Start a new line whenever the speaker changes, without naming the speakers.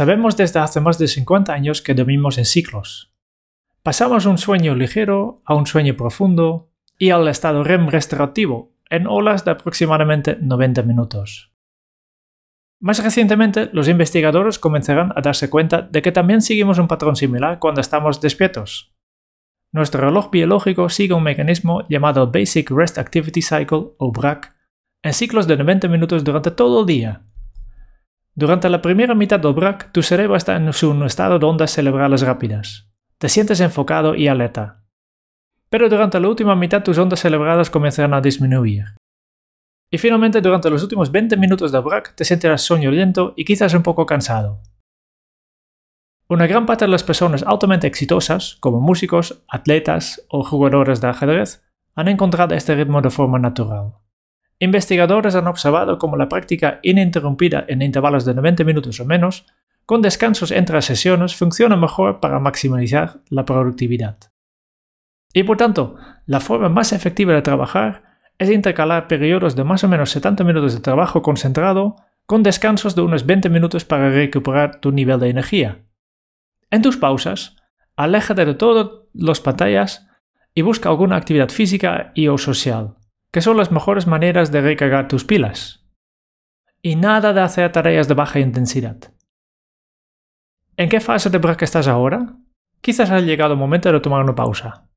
Sabemos desde hace más de 50 años que dormimos en ciclos. Pasamos un sueño ligero a un sueño profundo y al estado REM restaurativo en olas de aproximadamente 90 minutos. Más recientemente, los investigadores comenzarán a darse cuenta de que también seguimos un patrón similar cuando estamos despiertos. Nuestro reloj biológico sigue un mecanismo llamado Basic Rest Activity Cycle o BRAC en ciclos de 90 minutos durante todo el día, durante la primera mitad del BRAC, tu cerebro está en un estado de ondas cerebrales rápidas. Te sientes enfocado y alerta. Pero durante la última mitad tus ondas cerebrales comenzarán a disminuir. Y finalmente durante los últimos 20 minutos del BRAC te sentirás soñoliento y quizás un poco cansado. Una gran parte de las personas altamente exitosas, como músicos, atletas o jugadores de ajedrez, han encontrado este ritmo de forma natural. Investigadores han observado cómo la práctica ininterrumpida en intervalos de 90 minutos o menos, con descansos entre sesiones, funciona mejor para maximizar la productividad. Y por tanto, la forma más efectiva de trabajar es intercalar periodos de más o menos 70 minutos de trabajo concentrado con descansos de unos 20 minutos para recuperar tu nivel de energía. En tus pausas, aléjate de todas las pantallas y busca alguna actividad física y o social que son las mejores maneras de recargar tus pilas. Y nada de hacer tareas de baja intensidad. ¿En qué fase de break estás ahora? Quizás ha llegado el momento de tomar una pausa.